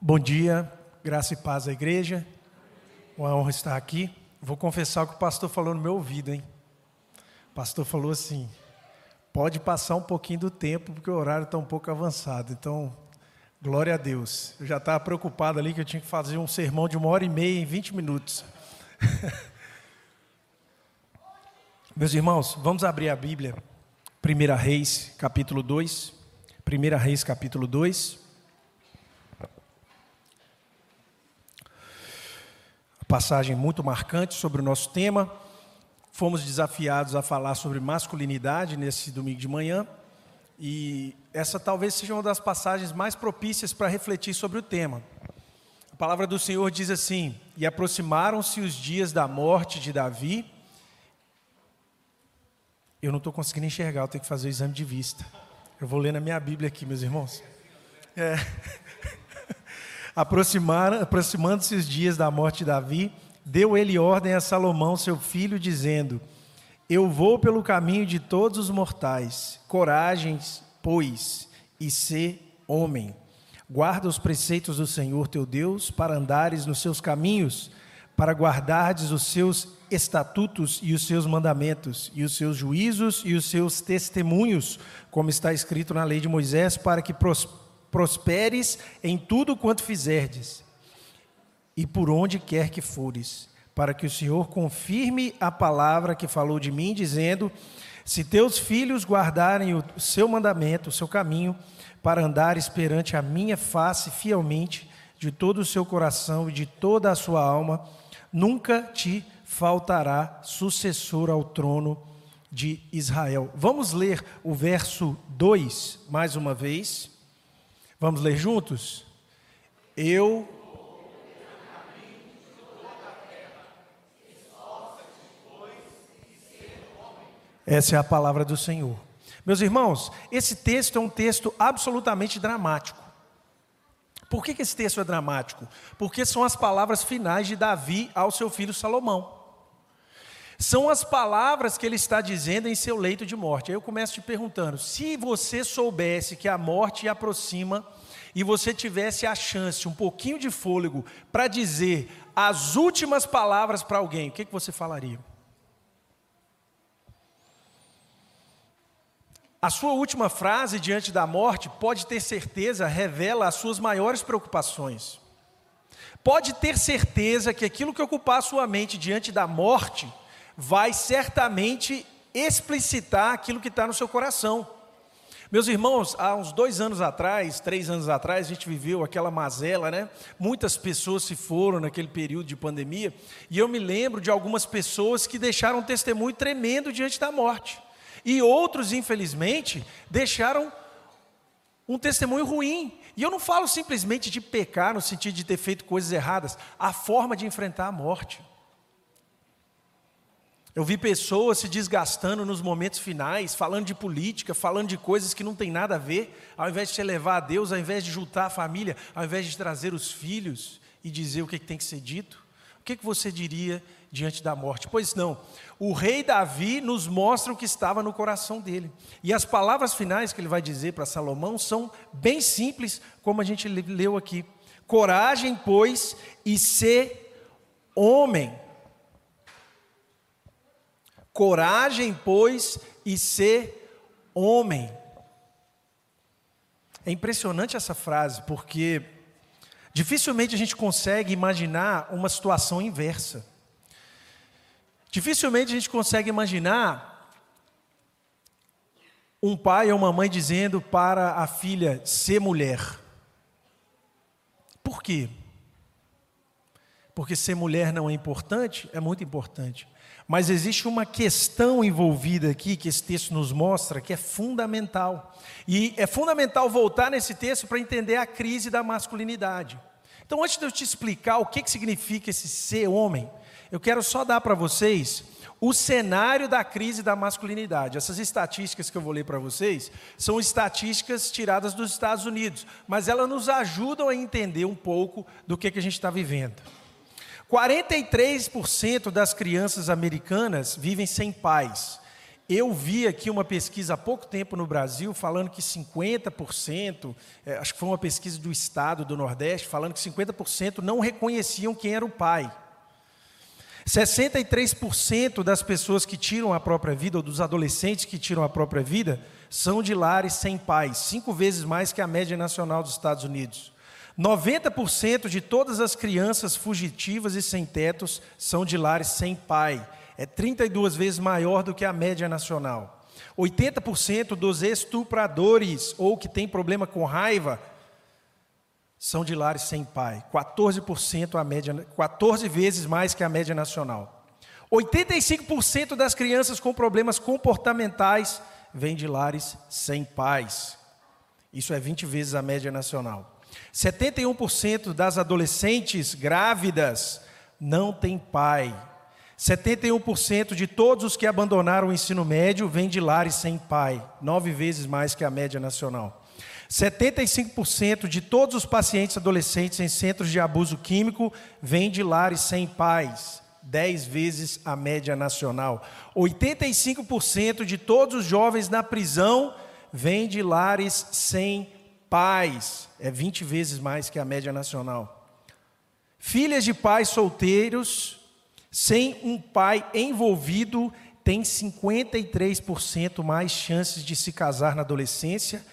Bom dia, graça e paz à igreja. Uma honra estar aqui. Vou confessar o que o pastor falou no meu ouvido, hein? O pastor falou assim: pode passar um pouquinho do tempo, porque o horário está um pouco avançado. Então, glória a Deus. Eu já estava preocupado ali que eu tinha que fazer um sermão de uma hora e meia em 20 minutos. Meus irmãos, vamos abrir a Bíblia. 1 Reis, capítulo 2. 1 Reis, capítulo 2. Passagem muito marcante sobre o nosso tema. Fomos desafiados a falar sobre masculinidade nesse domingo de manhã. E essa talvez seja uma das passagens mais propícias para refletir sobre o tema. A palavra do Senhor diz assim: E aproximaram-se os dias da morte de Davi. Eu não estou conseguindo enxergar, eu tenho que fazer o exame de vista. Eu vou ler na minha Bíblia aqui, meus irmãos. É. aproximando-se os dias da morte de Davi, deu ele ordem a Salomão, seu filho, dizendo: Eu vou pelo caminho de todos os mortais. Coragem, pois, e sê homem. Guarda os preceitos do Senhor teu Deus, para andares nos seus caminhos, para guardardes os seus estatutos e os seus mandamentos, e os seus juízos e os seus testemunhos, como está escrito na lei de Moisés, para que prosperes prosperes em tudo quanto fizerdes, e por onde quer que fores, para que o Senhor confirme a palavra que falou de mim, dizendo: Se teus filhos guardarem o seu mandamento, o seu caminho, para andar perante a minha face fielmente, de todo o seu coração e de toda a sua alma, nunca te faltará sucessor ao trono de Israel. Vamos ler o verso 2 mais uma vez. Vamos ler juntos? Eu. Essa é a palavra do Senhor. Meus irmãos, esse texto é um texto absolutamente dramático. Por que, que esse texto é dramático? Porque são as palavras finais de Davi ao seu filho Salomão. São as palavras que ele está dizendo em seu leito de morte. Aí eu começo te perguntando: se você soubesse que a morte aproxima e você tivesse a chance, um pouquinho de fôlego, para dizer as últimas palavras para alguém, o que, que você falaria? A sua última frase diante da morte, pode ter certeza, revela as suas maiores preocupações. Pode ter certeza que aquilo que ocupar a sua mente diante da morte, vai certamente explicitar aquilo que está no seu coração. Meus irmãos, há uns dois anos atrás, três anos atrás, a gente viveu aquela mazela, né? Muitas pessoas se foram naquele período de pandemia, e eu me lembro de algumas pessoas que deixaram um testemunho tremendo diante da morte, e outros, infelizmente, deixaram um testemunho ruim. E eu não falo simplesmente de pecar no sentido de ter feito coisas erradas, a forma de enfrentar a morte. Eu vi pessoas se desgastando nos momentos finais, falando de política, falando de coisas que não tem nada a ver, ao invés de se elevar a Deus, ao invés de juntar a família, ao invés de trazer os filhos e dizer o que, tem que ser dito. O que, você diria diante da morte? Pois não, o rei Davi nos mostra o que estava no coração dele. E as palavras finais que ele vai dizer para Salomão são bem simples, como a gente leu aqui. Coragem, pois, e ser homem Coragem, pois, e ser homem. É impressionante essa frase, porque dificilmente a gente consegue imaginar uma situação inversa. Dificilmente a gente consegue imaginar um pai ou uma mãe dizendo para a filha ser mulher. Por quê? Porque ser mulher não é importante? É muito importante. Mas existe uma questão envolvida aqui que esse texto nos mostra que é fundamental. E é fundamental voltar nesse texto para entender a crise da masculinidade. Então, antes de eu te explicar o que, que significa esse ser homem, eu quero só dar para vocês o cenário da crise da masculinidade. Essas estatísticas que eu vou ler para vocês são estatísticas tiradas dos Estados Unidos, mas elas nos ajudam a entender um pouco do que, que a gente está vivendo. 43% das crianças americanas vivem sem pais. Eu vi aqui uma pesquisa há pouco tempo no Brasil falando que 50%, é, acho que foi uma pesquisa do estado do Nordeste, falando que 50% não reconheciam quem era o pai. 63% das pessoas que tiram a própria vida, ou dos adolescentes que tiram a própria vida, são de lares sem pais, cinco vezes mais que a média nacional dos Estados Unidos. 90% de todas as crianças fugitivas e sem tetos são de lares sem pai é 32 vezes maior do que a média nacional. 80% dos estupradores ou que têm problema com raiva são de lares sem pai. 14% a média, 14 vezes mais que a média nacional. 85% das crianças com problemas comportamentais vêm de lares sem pais. Isso é 20 vezes a média nacional. 71% das adolescentes grávidas não têm pai. 71% de todos os que abandonaram o ensino médio vêm de lares sem pai, nove vezes mais que a média nacional. 75% de todos os pacientes adolescentes em centros de abuso químico vêm de lares sem pais, dez vezes a média nacional. 85% de todos os jovens na prisão vêm de lares sem pais, é 20 vezes mais que a média nacional. Filhas de pais solteiros sem um pai envolvido, tem 53% mais chances de se casar na adolescência,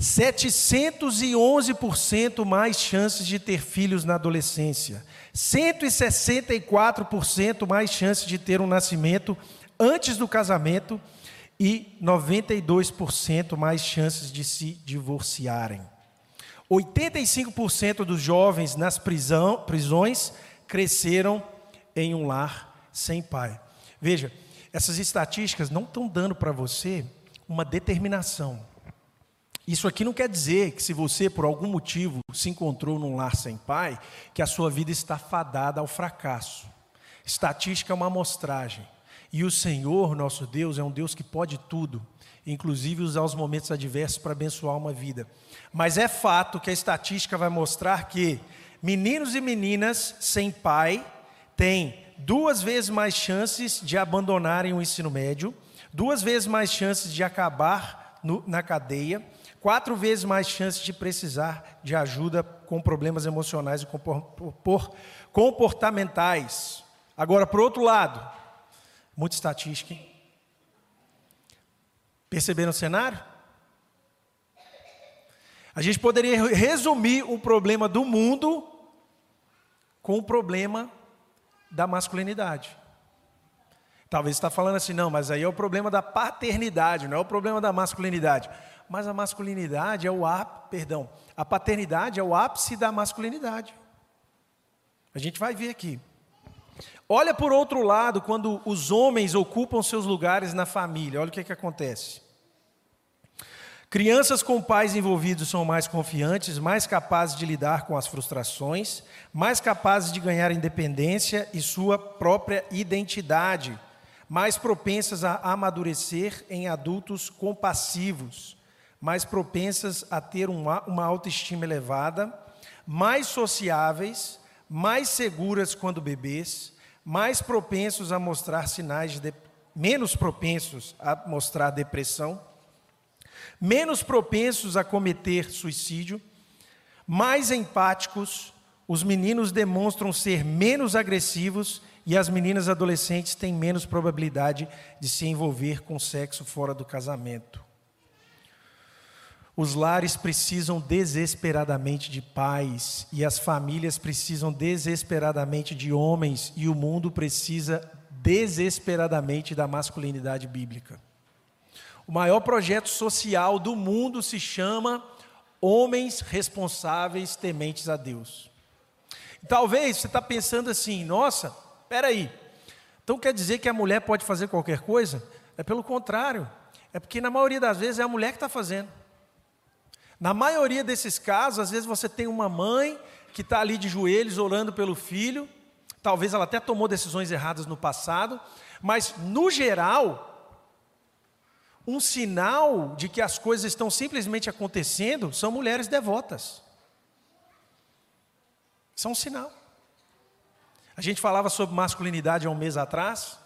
711% mais chances de ter filhos na adolescência, 164% mais chances de ter um nascimento antes do casamento e 92% mais chances de se divorciarem. 85% dos jovens nas prisão, prisões cresceram em um lar sem pai. Veja, essas estatísticas não estão dando para você uma determinação. Isso aqui não quer dizer que se você por algum motivo se encontrou num lar sem pai, que a sua vida está fadada ao fracasso. Estatística é uma amostragem. E o Senhor, nosso Deus, é um Deus que pode tudo, inclusive usar os momentos adversos para abençoar uma vida. Mas é fato que a estatística vai mostrar que meninos e meninas sem pai têm duas vezes mais chances de abandonarem o ensino médio, duas vezes mais chances de acabar no, na cadeia, quatro vezes mais chances de precisar de ajuda com problemas emocionais e comportamentais. Agora, por outro lado, muita estatística. Hein? Perceberam o cenário? A gente poderia resumir o problema do mundo com o problema da masculinidade. Talvez está falando assim, não, mas aí é o problema da paternidade, não é o problema da masculinidade. Mas a masculinidade é o ápice, perdão, a paternidade é o ápice da masculinidade. A gente vai ver aqui. Olha por outro lado, quando os homens ocupam seus lugares na família, olha o que, é que acontece. Crianças com pais envolvidos são mais confiantes, mais capazes de lidar com as frustrações, mais capazes de ganhar independência e sua própria identidade, mais propensas a amadurecer em adultos compassivos, mais propensas a ter uma, uma autoestima elevada, mais sociáveis, mais seguras quando bebês, mais propensos a mostrar sinais de menos propensos a mostrar depressão menos propensos a cometer suicídio, mais empáticos, os meninos demonstram ser menos agressivos e as meninas adolescentes têm menos probabilidade de se envolver com sexo fora do casamento. Os lares precisam desesperadamente de pais e as famílias precisam desesperadamente de homens e o mundo precisa desesperadamente da masculinidade bíblica. O maior projeto social do mundo se chama Homens Responsáveis Tementes a Deus. Talvez você está pensando assim, nossa, peraí, então quer dizer que a mulher pode fazer qualquer coisa? É pelo contrário, é porque na maioria das vezes é a mulher que está fazendo. Na maioria desses casos, às vezes você tem uma mãe que está ali de joelhos orando pelo filho, talvez ela até tomou decisões erradas no passado, mas no geral, um sinal de que as coisas estão simplesmente acontecendo são mulheres devotas. São um sinal. A gente falava sobre masculinidade há um mês atrás,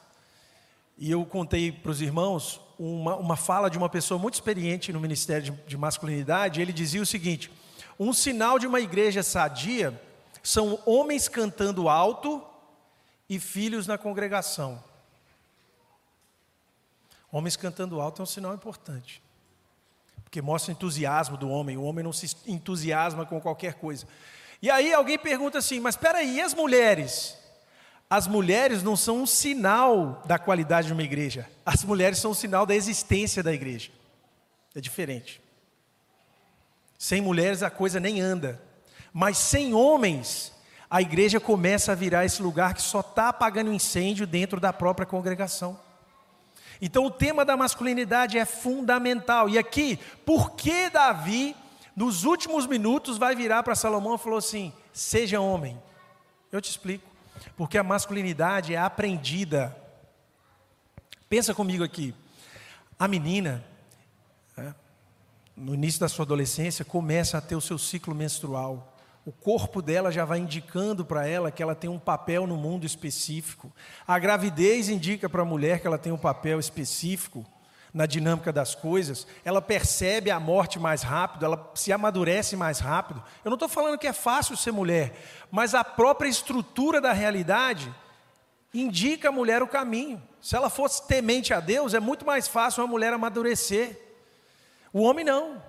e eu contei para os irmãos uma, uma fala de uma pessoa muito experiente no Ministério de, de Masculinidade. Ele dizia o seguinte: um sinal de uma igreja sadia são homens cantando alto e filhos na congregação. Homens cantando alto é um sinal importante. Porque mostra o entusiasmo do homem. O homem não se entusiasma com qualquer coisa. E aí alguém pergunta assim: mas espera aí, e as mulheres? As mulheres não são um sinal da qualidade de uma igreja. As mulheres são um sinal da existência da igreja. É diferente. Sem mulheres a coisa nem anda. Mas sem homens, a igreja começa a virar esse lugar que só está apagando incêndio dentro da própria congregação. Então o tema da masculinidade é fundamental. E aqui, por que Davi, nos últimos minutos, vai virar para Salomão e falou assim: seja homem? Eu te explico. Porque a masculinidade é aprendida. Pensa comigo aqui. A menina, né, no início da sua adolescência, começa a ter o seu ciclo menstrual o corpo dela já vai indicando para ela que ela tem um papel no mundo específico. A gravidez indica para a mulher que ela tem um papel específico na dinâmica das coisas. Ela percebe a morte mais rápido, ela se amadurece mais rápido. Eu não estou falando que é fácil ser mulher, mas a própria estrutura da realidade indica a mulher o caminho. Se ela fosse temente a Deus, é muito mais fácil uma mulher amadurecer. O homem não.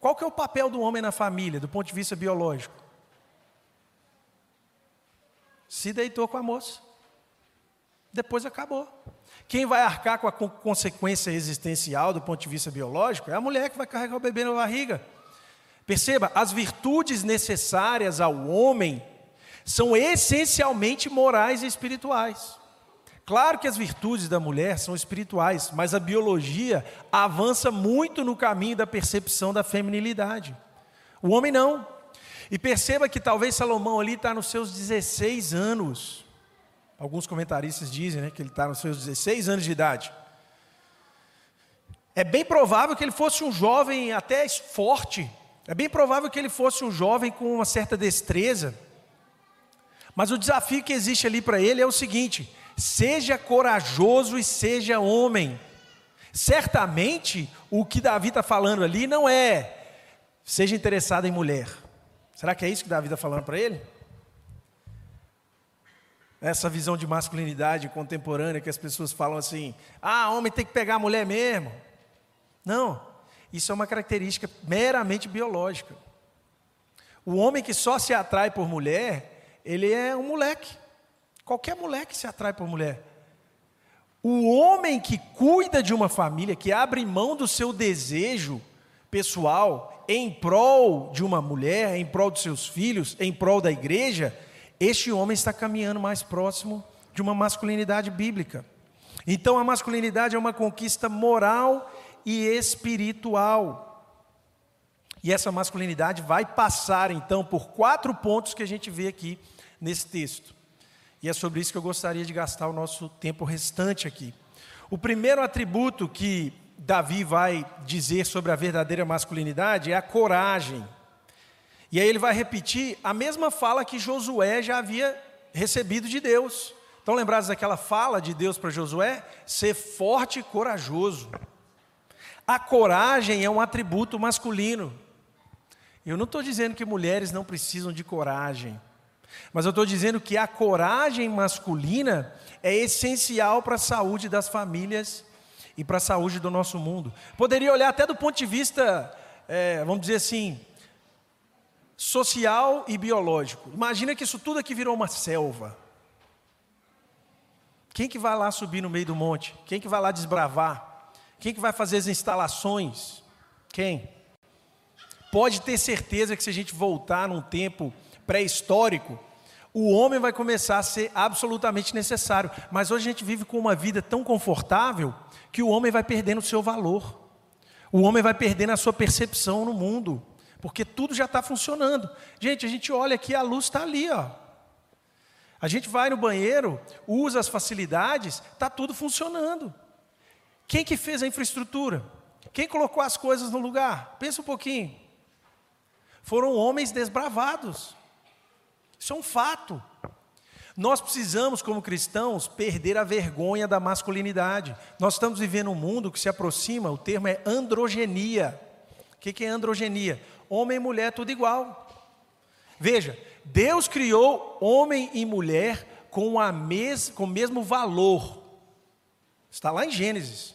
Qual que é o papel do homem na família, do ponto de vista biológico? se deitou com a moça. Depois acabou. Quem vai arcar com a consequência existencial do ponto de vista biológico é a mulher que vai carregar o bebê na barriga. Perceba, as virtudes necessárias ao homem são essencialmente morais e espirituais. Claro que as virtudes da mulher são espirituais, mas a biologia avança muito no caminho da percepção da feminilidade. O homem não. E perceba que talvez Salomão ali está nos seus 16 anos. Alguns comentaristas dizem né, que ele está nos seus 16 anos de idade. É bem provável que ele fosse um jovem até forte. É bem provável que ele fosse um jovem com uma certa destreza. Mas o desafio que existe ali para ele é o seguinte: seja corajoso e seja homem. Certamente, o que Davi está falando ali não é seja interessado em mulher. Será que é isso que Davi está falando para ele? Essa visão de masculinidade contemporânea que as pessoas falam assim: ah, homem tem que pegar a mulher mesmo. Não, isso é uma característica meramente biológica. O homem que só se atrai por mulher, ele é um moleque. Qualquer moleque se atrai por mulher. O homem que cuida de uma família, que abre mão do seu desejo pessoal em prol de uma mulher, em prol de seus filhos, em prol da igreja, este homem está caminhando mais próximo de uma masculinidade bíblica. Então a masculinidade é uma conquista moral e espiritual. E essa masculinidade vai passar então por quatro pontos que a gente vê aqui nesse texto. E é sobre isso que eu gostaria de gastar o nosso tempo restante aqui. O primeiro atributo que Davi vai dizer sobre a verdadeira masculinidade é a coragem. E aí ele vai repetir a mesma fala que Josué já havia recebido de Deus. Estão lembrados daquela fala de Deus para Josué? Ser forte e corajoso. A coragem é um atributo masculino. Eu não estou dizendo que mulheres não precisam de coragem, mas eu estou dizendo que a coragem masculina é essencial para a saúde das famílias e para a saúde do nosso mundo. Poderia olhar até do ponto de vista, é, vamos dizer assim, social e biológico. Imagina que isso tudo aqui virou uma selva. Quem que vai lá subir no meio do monte? Quem que vai lá desbravar? Quem que vai fazer as instalações? Quem? Pode ter certeza que se a gente voltar num tempo pré-histórico, o homem vai começar a ser absolutamente necessário. Mas hoje a gente vive com uma vida tão confortável que o homem vai perdendo o seu valor. O homem vai perdendo a sua percepção no mundo, porque tudo já está funcionando. Gente, a gente olha aqui, a luz está ali, ó. A gente vai no banheiro, usa as facilidades, está tudo funcionando. Quem que fez a infraestrutura? Quem colocou as coisas no lugar? Pensa um pouquinho. Foram homens desbravados. Isso é um fato. Nós precisamos, como cristãos, perder a vergonha da masculinidade. Nós estamos vivendo um mundo que se aproxima, o termo é androgenia. O que é androgenia? Homem e mulher, tudo igual. Veja, Deus criou homem e mulher com, a mes, com o mesmo valor. Está lá em Gênesis.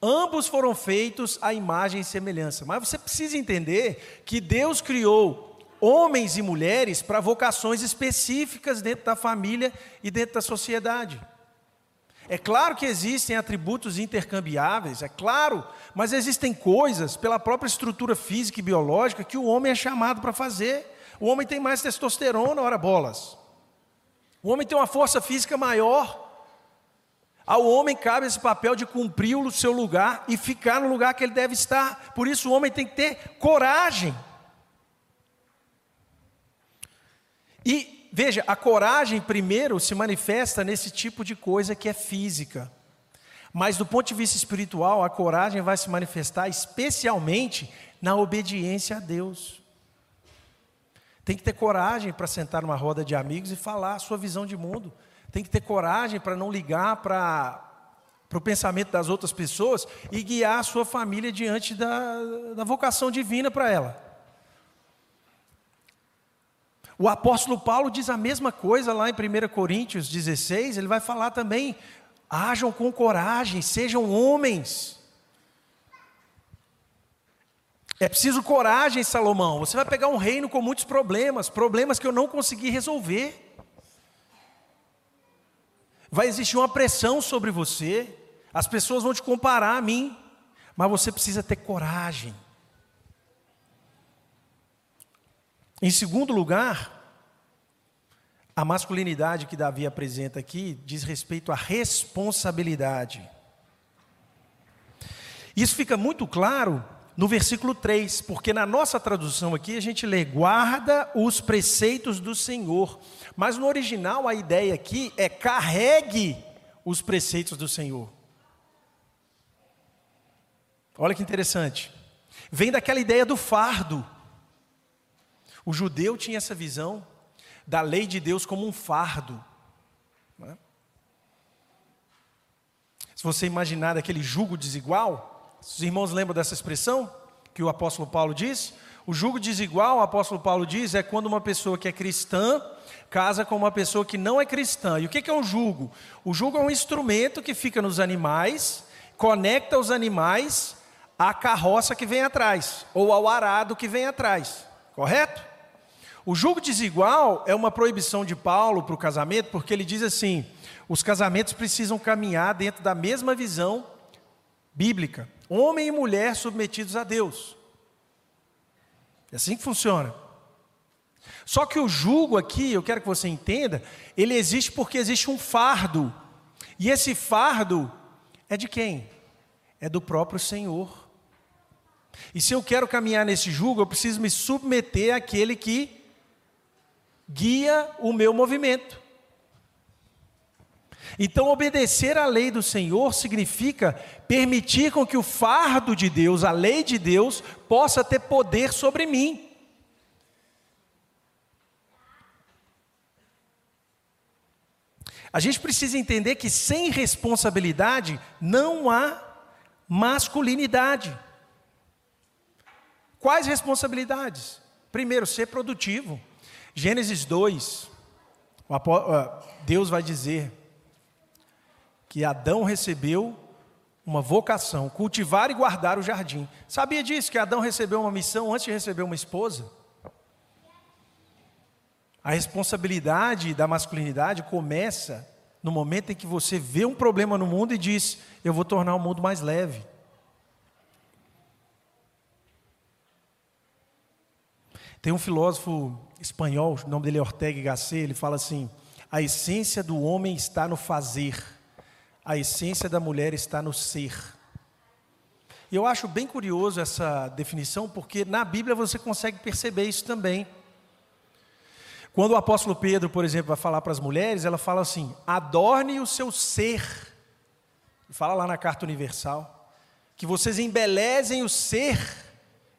Ambos foram feitos à imagem e semelhança. Mas você precisa entender que Deus criou homens e mulheres para vocações específicas dentro da família e dentro da sociedade. É claro que existem atributos intercambiáveis, é claro, mas existem coisas pela própria estrutura física e biológica que o homem é chamado para fazer. O homem tem mais testosterona, ora bolas. O homem tem uma força física maior. Ao homem cabe esse papel de cumprir o seu lugar e ficar no lugar que ele deve estar. Por isso o homem tem que ter coragem E veja, a coragem primeiro se manifesta nesse tipo de coisa que é física. Mas do ponto de vista espiritual, a coragem vai se manifestar especialmente na obediência a Deus. Tem que ter coragem para sentar numa roda de amigos e falar a sua visão de mundo. Tem que ter coragem para não ligar para para o pensamento das outras pessoas e guiar a sua família diante da, da vocação divina para ela. O apóstolo Paulo diz a mesma coisa lá em 1 Coríntios 16, ele vai falar também: hajam com coragem, sejam homens. É preciso coragem, Salomão. Você vai pegar um reino com muitos problemas, problemas que eu não consegui resolver. Vai existir uma pressão sobre você, as pessoas vão te comparar a mim, mas você precisa ter coragem. Em segundo lugar, a masculinidade que Davi apresenta aqui diz respeito à responsabilidade. Isso fica muito claro no versículo 3, porque na nossa tradução aqui a gente lê: guarda os preceitos do Senhor. Mas no original a ideia aqui é carregue os preceitos do Senhor. Olha que interessante. Vem daquela ideia do fardo. O judeu tinha essa visão da lei de Deus como um fardo. Né? Se você imaginar aquele jugo desigual, os irmãos lembram dessa expressão que o apóstolo Paulo diz? O jugo desigual, o apóstolo Paulo diz, é quando uma pessoa que é cristã casa com uma pessoa que não é cristã. E o que é um jugo? O jugo é um instrumento que fica nos animais, conecta os animais à carroça que vem atrás, ou ao arado que vem atrás, correto? O julgo desigual é uma proibição de Paulo para o casamento, porque ele diz assim: os casamentos precisam caminhar dentro da mesma visão bíblica, homem e mulher submetidos a Deus. É assim que funciona. Só que o jugo aqui, eu quero que você entenda, ele existe porque existe um fardo. E esse fardo é de quem? É do próprio Senhor. E se eu quero caminhar nesse jugo, eu preciso me submeter àquele que guia o meu movimento. Então, obedecer à lei do Senhor significa permitir com que o fardo de Deus, a lei de Deus, possa ter poder sobre mim. A gente precisa entender que sem responsabilidade não há masculinidade. Quais responsabilidades? Primeiro, ser produtivo. Gênesis 2, Deus vai dizer que Adão recebeu uma vocação, cultivar e guardar o jardim. Sabia disso, que Adão recebeu uma missão antes de receber uma esposa? A responsabilidade da masculinidade começa no momento em que você vê um problema no mundo e diz: Eu vou tornar o mundo mais leve. Tem um filósofo espanhol, o nome dele é Ortega y Gasset, ele fala assim: a essência do homem está no fazer, a essência da mulher está no ser. E eu acho bem curioso essa definição, porque na Bíblia você consegue perceber isso também. Quando o apóstolo Pedro, por exemplo, vai falar para as mulheres, ela fala assim: adorne o seu ser. Fala lá na carta universal, que vocês embelezem o ser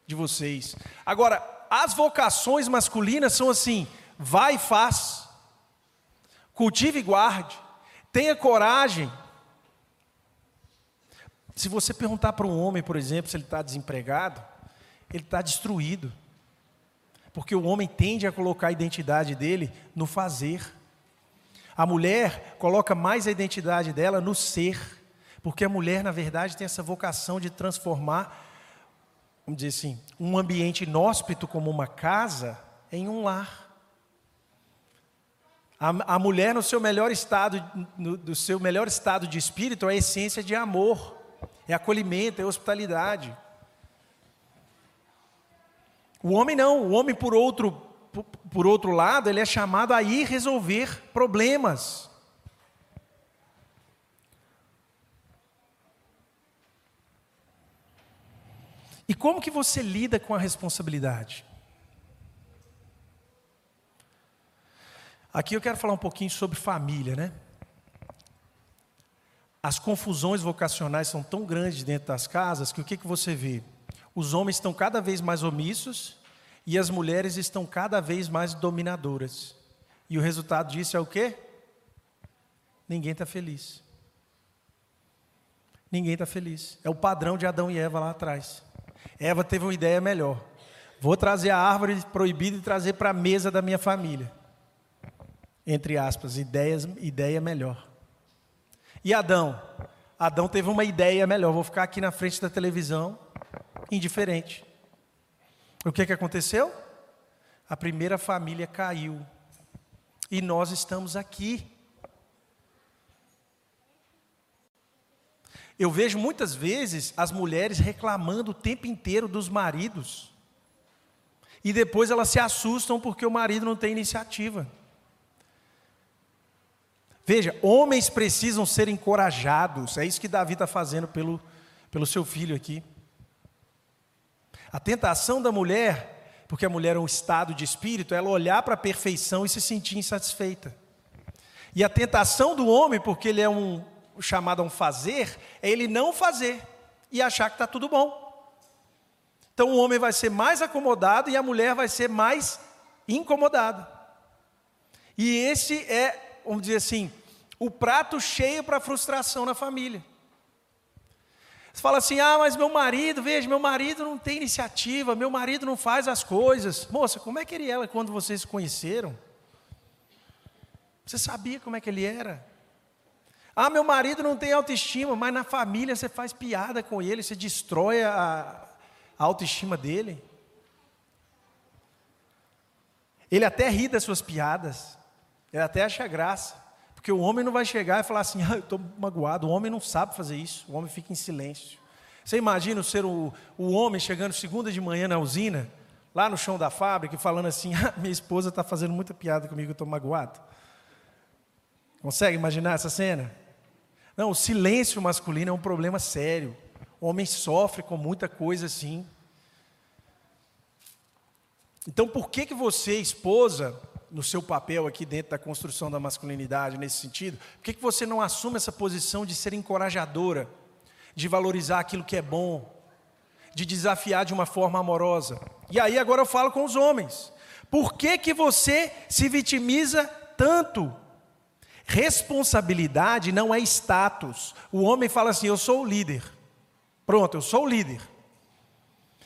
de vocês. Agora, as vocações masculinas são assim: vai e faz. Cultive e guarde. Tenha coragem. Se você perguntar para um homem, por exemplo, se ele está desempregado, ele está destruído. Porque o homem tende a colocar a identidade dele no fazer. A mulher coloca mais a identidade dela no ser. Porque a mulher, na verdade, tem essa vocação de transformar, vamos dizer assim, um ambiente inóspito como uma casa em um lar. A, a mulher no seu melhor estado, no do seu melhor estado de espírito, é a essência de amor, é acolhimento, é hospitalidade. O homem não, o homem por outro, por, outro lado, ele é chamado a ir resolver problemas. E como que você lida com a responsabilidade? Aqui eu quero falar um pouquinho sobre família, né? As confusões vocacionais são tão grandes dentro das casas que o que, que você vê? Os homens estão cada vez mais omissos e as mulheres estão cada vez mais dominadoras. E o resultado disso é o quê? Ninguém está feliz. Ninguém está feliz. É o padrão de Adão e Eva lá atrás. Eva teve uma ideia melhor. Vou trazer a árvore proibida e trazer para a mesa da minha família. Entre aspas, ideias, ideia melhor. E Adão? Adão teve uma ideia melhor. Vou ficar aqui na frente da televisão, indiferente. O que, que aconteceu? A primeira família caiu. E nós estamos aqui. Eu vejo muitas vezes as mulheres reclamando o tempo inteiro dos maridos. E depois elas se assustam porque o marido não tem iniciativa. Veja, homens precisam ser encorajados. É isso que Davi está fazendo pelo, pelo seu filho aqui. A tentação da mulher, porque a mulher é um estado de espírito, é ela olhar para a perfeição e se sentir insatisfeita. E a tentação do homem, porque ele é um, chamado a um fazer, é ele não fazer e achar que está tudo bom. Então o homem vai ser mais acomodado e a mulher vai ser mais incomodada. E esse é, vamos dizer assim, o prato cheio para a frustração na família. Você fala assim: ah, mas meu marido, veja, meu marido não tem iniciativa, meu marido não faz as coisas. Moça, como é que ele era quando vocês se conheceram? Você sabia como é que ele era? Ah, meu marido não tem autoestima, mas na família você faz piada com ele, você destrói a, a autoestima dele. Ele até ri das suas piadas, ele até acha graça, porque o homem não vai chegar e falar assim: ah, eu estou magoado. O homem não sabe fazer isso, o homem fica em silêncio. Você imagina ser o, o homem chegando segunda de manhã na usina, lá no chão da fábrica, falando assim: ah, minha esposa está fazendo muita piada comigo, eu estou magoado. Consegue imaginar essa cena? Não, o silêncio masculino é um problema sério. O homem sofre com muita coisa assim. Então, por que que você, esposa, no seu papel aqui dentro da construção da masculinidade, nesse sentido, por que que você não assume essa posição de ser encorajadora, de valorizar aquilo que é bom, de desafiar de uma forma amorosa? E aí agora eu falo com os homens. Por que que você se vitimiza tanto? Responsabilidade não é status. O homem fala assim: eu sou o líder. Pronto, eu sou o líder.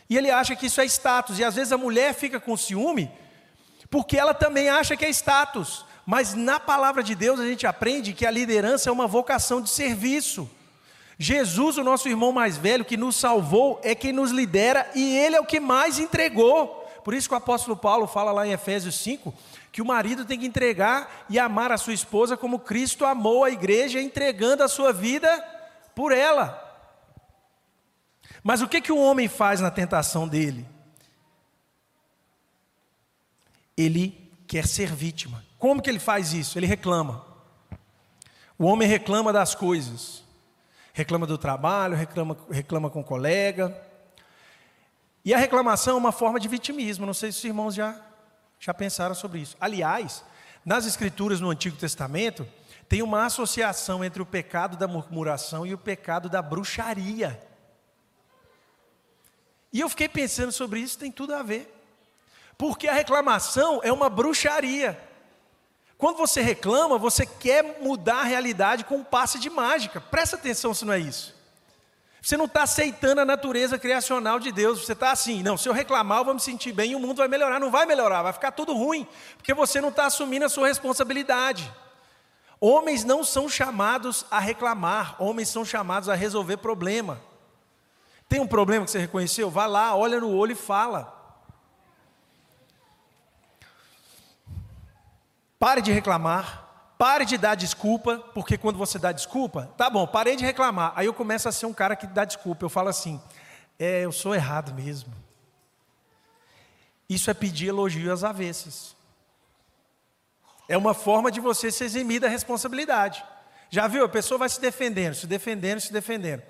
E ele acha que isso é status. E às vezes a mulher fica com ciúme, porque ela também acha que é status. Mas na palavra de Deus a gente aprende que a liderança é uma vocação de serviço. Jesus, o nosso irmão mais velho, que nos salvou, é quem nos lidera e ele é o que mais entregou. Por isso que o apóstolo Paulo fala lá em Efésios 5 que o marido tem que entregar e amar a sua esposa como Cristo amou a igreja, entregando a sua vida por ela. Mas o que, que o homem faz na tentação dele? Ele quer ser vítima. Como que ele faz isso? Ele reclama. O homem reclama das coisas. Reclama do trabalho, reclama, reclama com o colega. E a reclamação é uma forma de vitimismo. Não sei se os irmãos já já pensaram sobre isso? Aliás, nas Escrituras no Antigo Testamento, tem uma associação entre o pecado da murmuração e o pecado da bruxaria. E eu fiquei pensando sobre isso, tem tudo a ver. Porque a reclamação é uma bruxaria. Quando você reclama, você quer mudar a realidade com um passe de mágica. Presta atenção se não é isso. Você não está aceitando a natureza criacional de Deus. Você está assim, não, se eu reclamar, eu vou me sentir bem e o mundo vai melhorar. Não vai melhorar, vai ficar tudo ruim, porque você não está assumindo a sua responsabilidade. Homens não são chamados a reclamar, homens são chamados a resolver problema. Tem um problema que você reconheceu? Vá lá, olha no olho e fala. Pare de reclamar, Pare de dar desculpa, porque quando você dá desculpa, tá bom, parei de reclamar. Aí eu começo a ser um cara que dá desculpa. Eu falo assim: é, eu sou errado mesmo. Isso é pedir elogio às avessas. É uma forma de você se eximir da responsabilidade. Já viu? A pessoa vai se defendendo, se defendendo, se defendendo.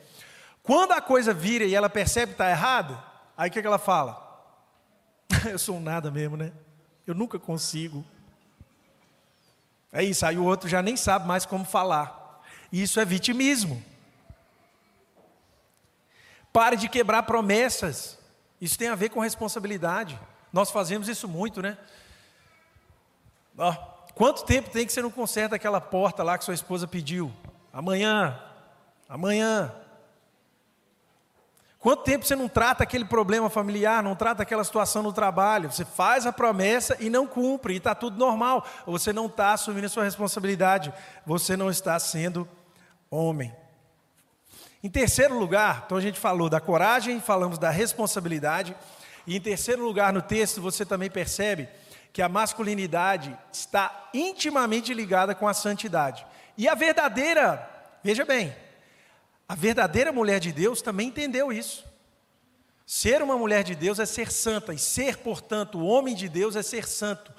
Quando a coisa vira e ela percebe que está errado, aí o que, que ela fala? eu sou um nada mesmo, né? Eu nunca consigo. É isso, aí o outro já nem sabe mais como falar. Isso é vitimismo. Pare de quebrar promessas. Isso tem a ver com responsabilidade. Nós fazemos isso muito, né? Ó, quanto tempo tem que você não conserta aquela porta lá que sua esposa pediu? Amanhã. Amanhã. Quanto tempo você não trata aquele problema familiar, não trata aquela situação no trabalho? Você faz a promessa e não cumpre, e está tudo normal. Você não está assumindo a sua responsabilidade, você não está sendo homem. Em terceiro lugar, então a gente falou da coragem, falamos da responsabilidade, e em terceiro lugar no texto você também percebe que a masculinidade está intimamente ligada com a santidade. E a verdadeira, veja bem, a verdadeira mulher de Deus também entendeu isso. Ser uma mulher de Deus é ser santa, e ser, portanto, o homem de Deus é ser santo.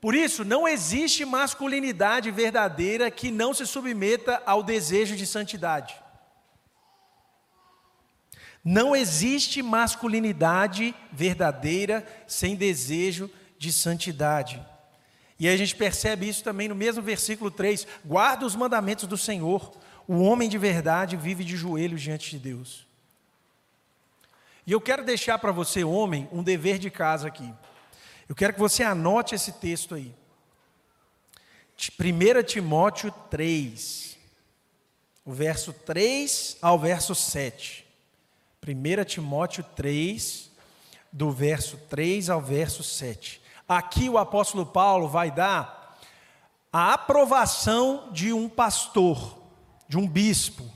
Por isso, não existe masculinidade verdadeira que não se submeta ao desejo de santidade. Não existe masculinidade verdadeira sem desejo de santidade. E a gente percebe isso também no mesmo versículo 3: guarda os mandamentos do Senhor o homem de verdade vive de joelhos diante de Deus. E eu quero deixar para você, homem, um dever de casa aqui. Eu quero que você anote esse texto aí. 1 Timóteo 3, o verso 3 ao verso 7. 1 Timóteo 3, do verso 3 ao verso 7. Aqui o apóstolo Paulo vai dar a aprovação de um pastor de um bispo.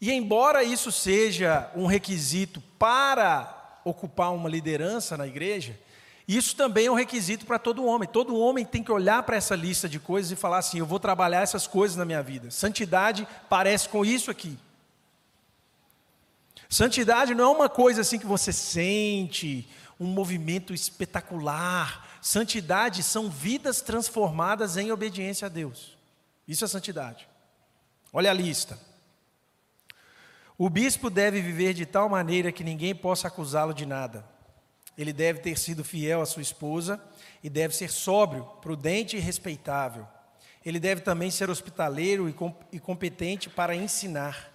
E embora isso seja um requisito para ocupar uma liderança na igreja, isso também é um requisito para todo homem. Todo homem tem que olhar para essa lista de coisas e falar assim: eu vou trabalhar essas coisas na minha vida. Santidade parece com isso aqui. Santidade não é uma coisa assim que você sente, um movimento espetacular. Santidade são vidas transformadas em obediência a Deus. Isso é santidade. Olha a lista. O bispo deve viver de tal maneira que ninguém possa acusá-lo de nada. Ele deve ter sido fiel à sua esposa e deve ser sóbrio, prudente e respeitável. Ele deve também ser hospitaleiro e competente para ensinar.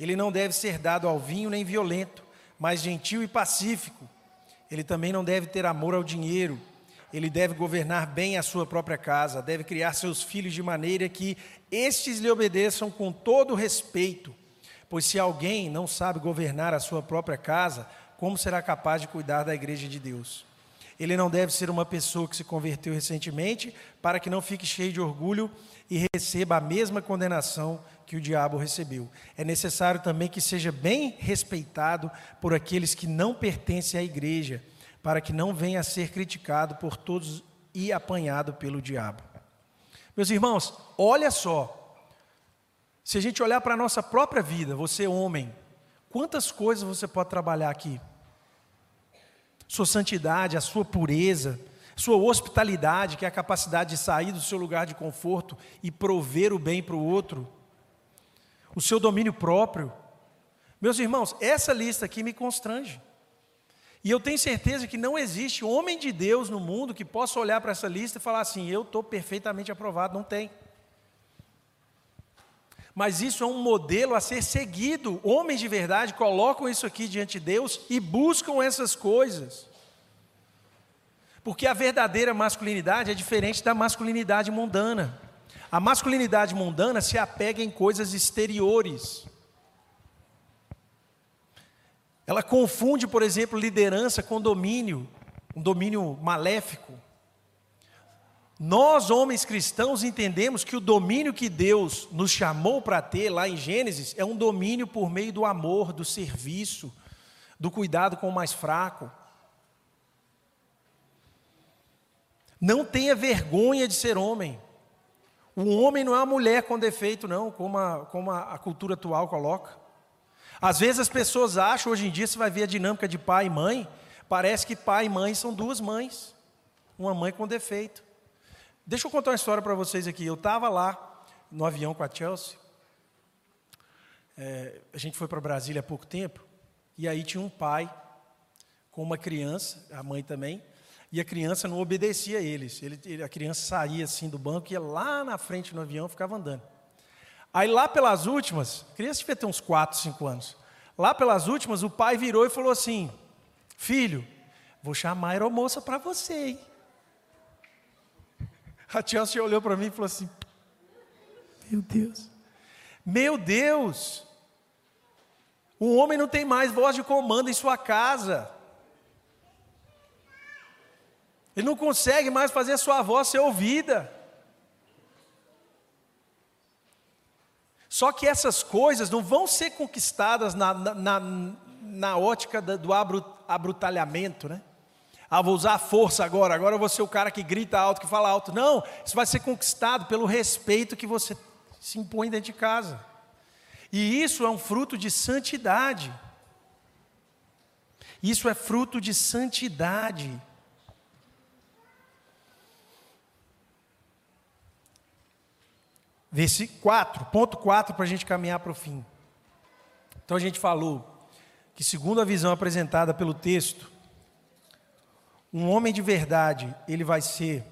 Ele não deve ser dado ao vinho nem violento, mas gentil e pacífico. Ele também não deve ter amor ao dinheiro ele deve governar bem a sua própria casa, deve criar seus filhos de maneira que estes lhe obedeçam com todo respeito. Pois se alguém não sabe governar a sua própria casa, como será capaz de cuidar da igreja de Deus? Ele não deve ser uma pessoa que se converteu recentemente, para que não fique cheio de orgulho e receba a mesma condenação que o diabo recebeu. É necessário também que seja bem respeitado por aqueles que não pertencem à igreja para que não venha a ser criticado por todos e apanhado pelo diabo. Meus irmãos, olha só. Se a gente olhar para a nossa própria vida, você homem, quantas coisas você pode trabalhar aqui? Sua santidade, a sua pureza, sua hospitalidade, que é a capacidade de sair do seu lugar de conforto e prover o bem para o outro, o seu domínio próprio. Meus irmãos, essa lista aqui me constrange. E eu tenho certeza que não existe homem de Deus no mundo que possa olhar para essa lista e falar assim: eu estou perfeitamente aprovado. Não tem. Mas isso é um modelo a ser seguido. Homens de verdade colocam isso aqui diante de Deus e buscam essas coisas. Porque a verdadeira masculinidade é diferente da masculinidade mundana. A masculinidade mundana se apega em coisas exteriores. Ela confunde, por exemplo, liderança com domínio, um domínio maléfico. Nós, homens cristãos, entendemos que o domínio que Deus nos chamou para ter lá em Gênesis é um domínio por meio do amor, do serviço, do cuidado com o mais fraco. Não tenha vergonha de ser homem. O homem não é uma mulher com defeito, não, como a, como a, a cultura atual coloca. Às vezes as pessoas acham, hoje em dia, você vai ver a dinâmica de pai e mãe, parece que pai e mãe são duas mães, uma mãe com defeito. Deixa eu contar uma história para vocês aqui. Eu estava lá no avião com a Chelsea, é, a gente foi para Brasília há pouco tempo, e aí tinha um pai com uma criança, a mãe também, e a criança não obedecia a eles. Ele, a criança saía assim do banco, ia lá na frente no avião, ficava andando. Aí lá pelas últimas, criança devia ter uns 4, 5 anos. Lá pelas últimas, o pai virou e falou assim: Filho, vou chamar a aeromoça para você, hein? A Chelsea olhou para mim e falou assim: Meu Deus, meu Deus, o homem não tem mais voz de comando em sua casa. Ele não consegue mais fazer a sua voz ser ouvida. Só que essas coisas não vão ser conquistadas na, na, na, na ótica do abrutalhamento, né? Ah, vou usar a força agora, agora eu vou ser o cara que grita alto, que fala alto. Não, isso vai ser conquistado pelo respeito que você se impõe dentro de casa. E isso é um fruto de santidade. Isso é fruto de santidade. Versículo 4, ponto 4 para a gente caminhar para o fim. Então a gente falou que, segundo a visão apresentada pelo texto, um homem de verdade, ele vai ser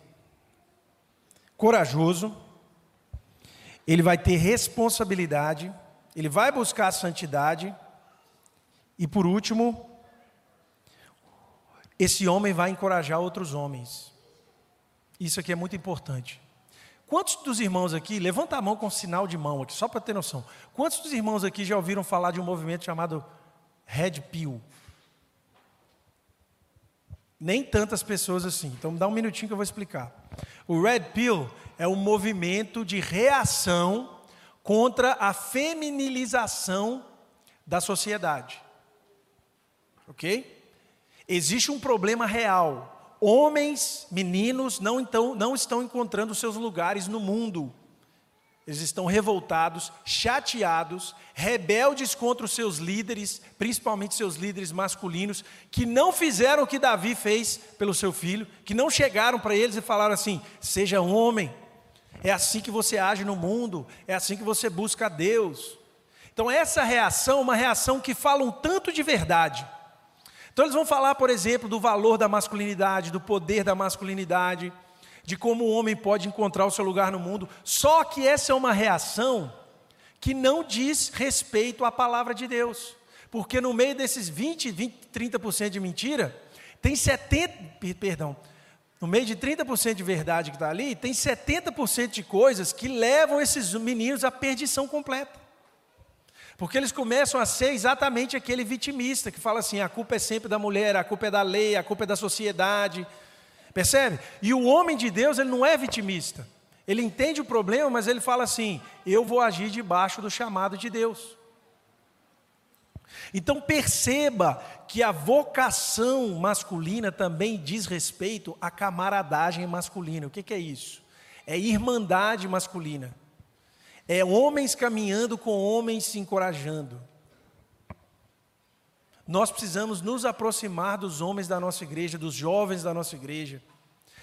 corajoso, ele vai ter responsabilidade, ele vai buscar a santidade, e por último, esse homem vai encorajar outros homens. Isso aqui é muito importante. Quantos dos irmãos aqui, levanta a mão com sinal de mão aqui, só para ter noção. Quantos dos irmãos aqui já ouviram falar de um movimento chamado Red Pill? Nem tantas pessoas assim. Então, dá um minutinho que eu vou explicar. O Red Pill é um movimento de reação contra a feminilização da sociedade. Ok? Existe um problema real Homens, meninos, não, então, não estão encontrando seus lugares no mundo. Eles estão revoltados, chateados, rebeldes contra os seus líderes, principalmente seus líderes masculinos, que não fizeram o que Davi fez pelo seu filho, que não chegaram para eles e falaram assim: seja homem, é assim que você age no mundo, é assim que você busca a Deus. Então, essa reação, uma reação que fala um tanto de verdade, então eles vão falar, por exemplo, do valor da masculinidade, do poder da masculinidade, de como o homem pode encontrar o seu lugar no mundo. Só que essa é uma reação que não diz respeito à palavra de Deus. Porque no meio desses 20, 20 30% de mentira, tem 70, perdão, no meio de 30% de verdade que está ali, tem 70% de coisas que levam esses meninos à perdição completa. Porque eles começam a ser exatamente aquele vitimista que fala assim: a culpa é sempre da mulher, a culpa é da lei, a culpa é da sociedade. Percebe? E o homem de Deus, ele não é vitimista. Ele entende o problema, mas ele fala assim: eu vou agir debaixo do chamado de Deus. Então perceba que a vocação masculina também diz respeito à camaradagem masculina. O que, que é isso? É irmandade masculina. É homens caminhando com homens se encorajando. Nós precisamos nos aproximar dos homens da nossa igreja, dos jovens da nossa igreja,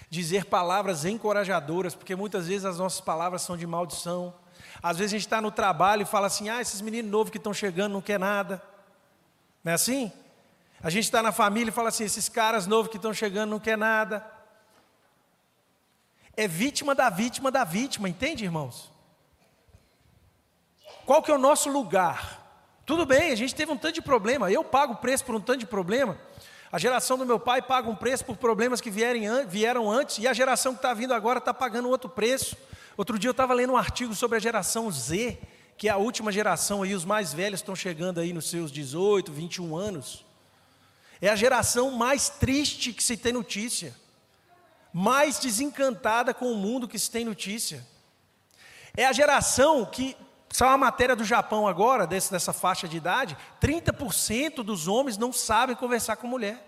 dizer palavras encorajadoras, porque muitas vezes as nossas palavras são de maldição. Às vezes a gente está no trabalho e fala assim: ah, esses meninos novos que estão chegando não quer nada. Não é assim? A gente está na família e fala assim: esses caras novos que estão chegando não quer nada. É vítima da vítima da vítima, entende, irmãos? Qual que é o nosso lugar? Tudo bem, a gente teve um tanto de problema, eu pago preço por um tanto de problema. A geração do meu pai paga um preço por problemas que vierem, vieram antes, e a geração que está vindo agora está pagando outro preço. Outro dia eu estava lendo um artigo sobre a geração Z, que é a última geração aí, os mais velhos estão chegando aí nos seus 18, 21 anos. É a geração mais triste que se tem notícia, mais desencantada com o mundo que se tem notícia. É a geração que, saiu uma matéria do Japão agora, desse, dessa faixa de idade, 30% dos homens não sabem conversar com mulher.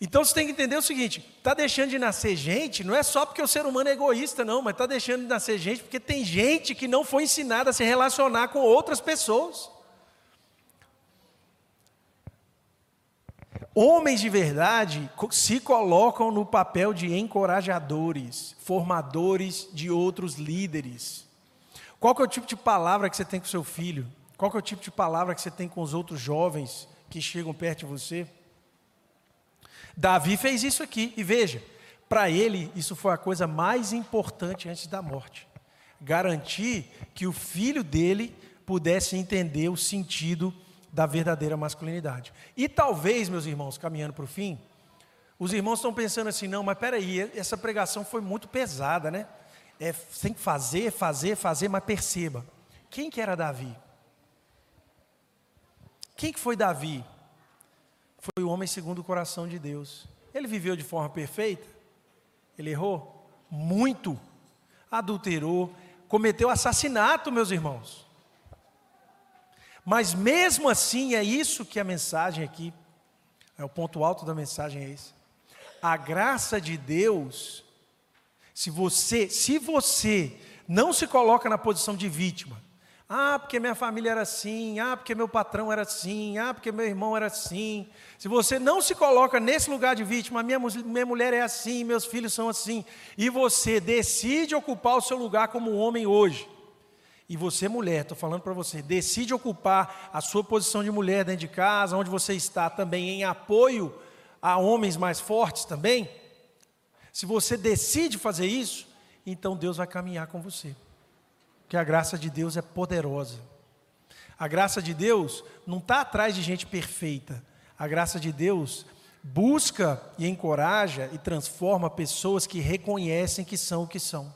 Então você tem que entender o seguinte: está deixando de nascer gente, não é só porque o ser humano é egoísta, não, mas está deixando de nascer gente porque tem gente que não foi ensinada a se relacionar com outras pessoas. Homens de verdade se colocam no papel de encorajadores, formadores de outros líderes. Qual é o tipo de palavra que você tem com seu filho? Qual é o tipo de palavra que você tem com os outros jovens que chegam perto de você? Davi fez isso aqui, e veja, para ele isso foi a coisa mais importante antes da morte. Garantir que o filho dele pudesse entender o sentido da verdadeira masculinidade. E talvez, meus irmãos, caminhando para o fim, os irmãos estão pensando assim: não, mas peraí, essa pregação foi muito pesada, né? É, tem que fazer, fazer, fazer, mas perceba: quem que era Davi? Quem que foi Davi? Foi o homem segundo o coração de Deus. Ele viveu de forma perfeita? Ele errou? Muito. Adulterou, cometeu assassinato, meus irmãos. Mas mesmo assim, é isso que a mensagem aqui, é o ponto alto da mensagem é esse. A graça de Deus, se você, se você não se coloca na posição de vítima, ah, porque minha família era assim, ah, porque meu patrão era assim, ah, porque meu irmão era assim. Se você não se coloca nesse lugar de vítima, minha, minha mulher é assim, meus filhos são assim, e você decide ocupar o seu lugar como homem hoje, e você, mulher, estou falando para você, decide ocupar a sua posição de mulher dentro de casa, onde você está também em apoio a homens mais fortes também. Se você decide fazer isso, então Deus vai caminhar com você. Porque a graça de Deus é poderosa. A graça de Deus não está atrás de gente perfeita. A graça de Deus busca e encoraja e transforma pessoas que reconhecem que são o que são.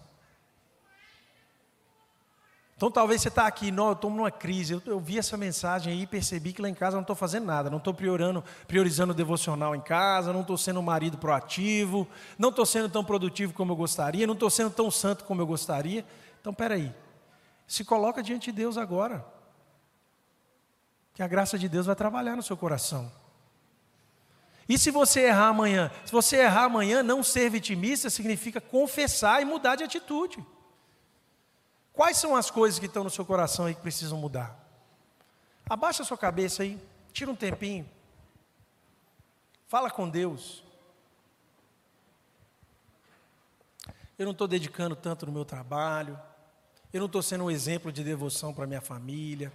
Então talvez você está aqui, não, eu estou numa crise, eu, eu, vi essa mensagem aí e percebi que lá em casa eu não estou fazendo nada, não estou priorizando, priorizando o devocional em casa, não estou sendo um marido proativo, não estou sendo tão produtivo como eu gostaria, não estou sendo tão santo como eu gostaria. Então peraí, se coloca diante de Deus agora, que a graça de Deus vai trabalhar no seu coração. E se você errar amanhã? Se você errar amanhã, não ser vitimista significa confessar e mudar de atitude. Quais são as coisas que estão no seu coração aí que precisam mudar? Abaixa a sua cabeça aí, tira um tempinho. Fala com Deus. Eu não estou dedicando tanto no meu trabalho. Eu não estou sendo um exemplo de devoção para minha família.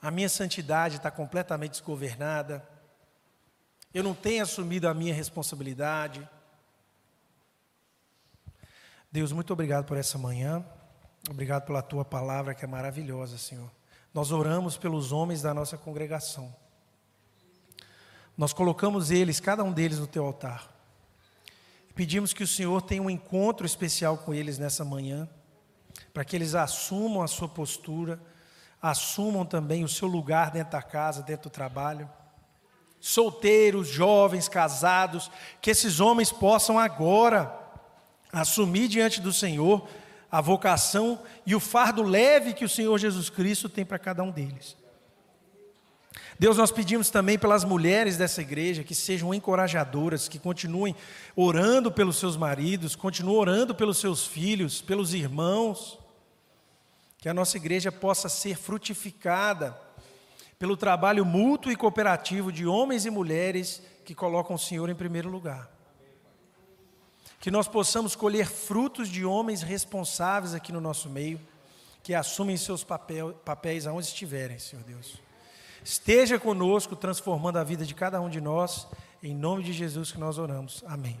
A minha santidade está completamente desgovernada. Eu não tenho assumido a minha responsabilidade. Deus, muito obrigado por essa manhã. Obrigado pela tua palavra que é maravilhosa, Senhor. Nós oramos pelos homens da nossa congregação. Nós colocamos eles, cada um deles, no teu altar. Pedimos que o Senhor tenha um encontro especial com eles nessa manhã, para que eles assumam a sua postura, assumam também o seu lugar dentro da casa, dentro do trabalho. Solteiros, jovens, casados, que esses homens possam agora assumir diante do Senhor a vocação e o fardo leve que o Senhor Jesus Cristo tem para cada um deles. Deus, nós pedimos também pelas mulheres dessa igreja que sejam encorajadoras, que continuem orando pelos seus maridos, continuem orando pelos seus filhos, pelos irmãos, que a nossa igreja possa ser frutificada pelo trabalho mútuo e cooperativo de homens e mulheres que colocam o Senhor em primeiro lugar que nós possamos colher frutos de homens responsáveis aqui no nosso meio, que assumem seus papel, papéis aonde estiverem, Senhor Deus. Esteja conosco, transformando a vida de cada um de nós, em nome de Jesus que nós oramos. Amém.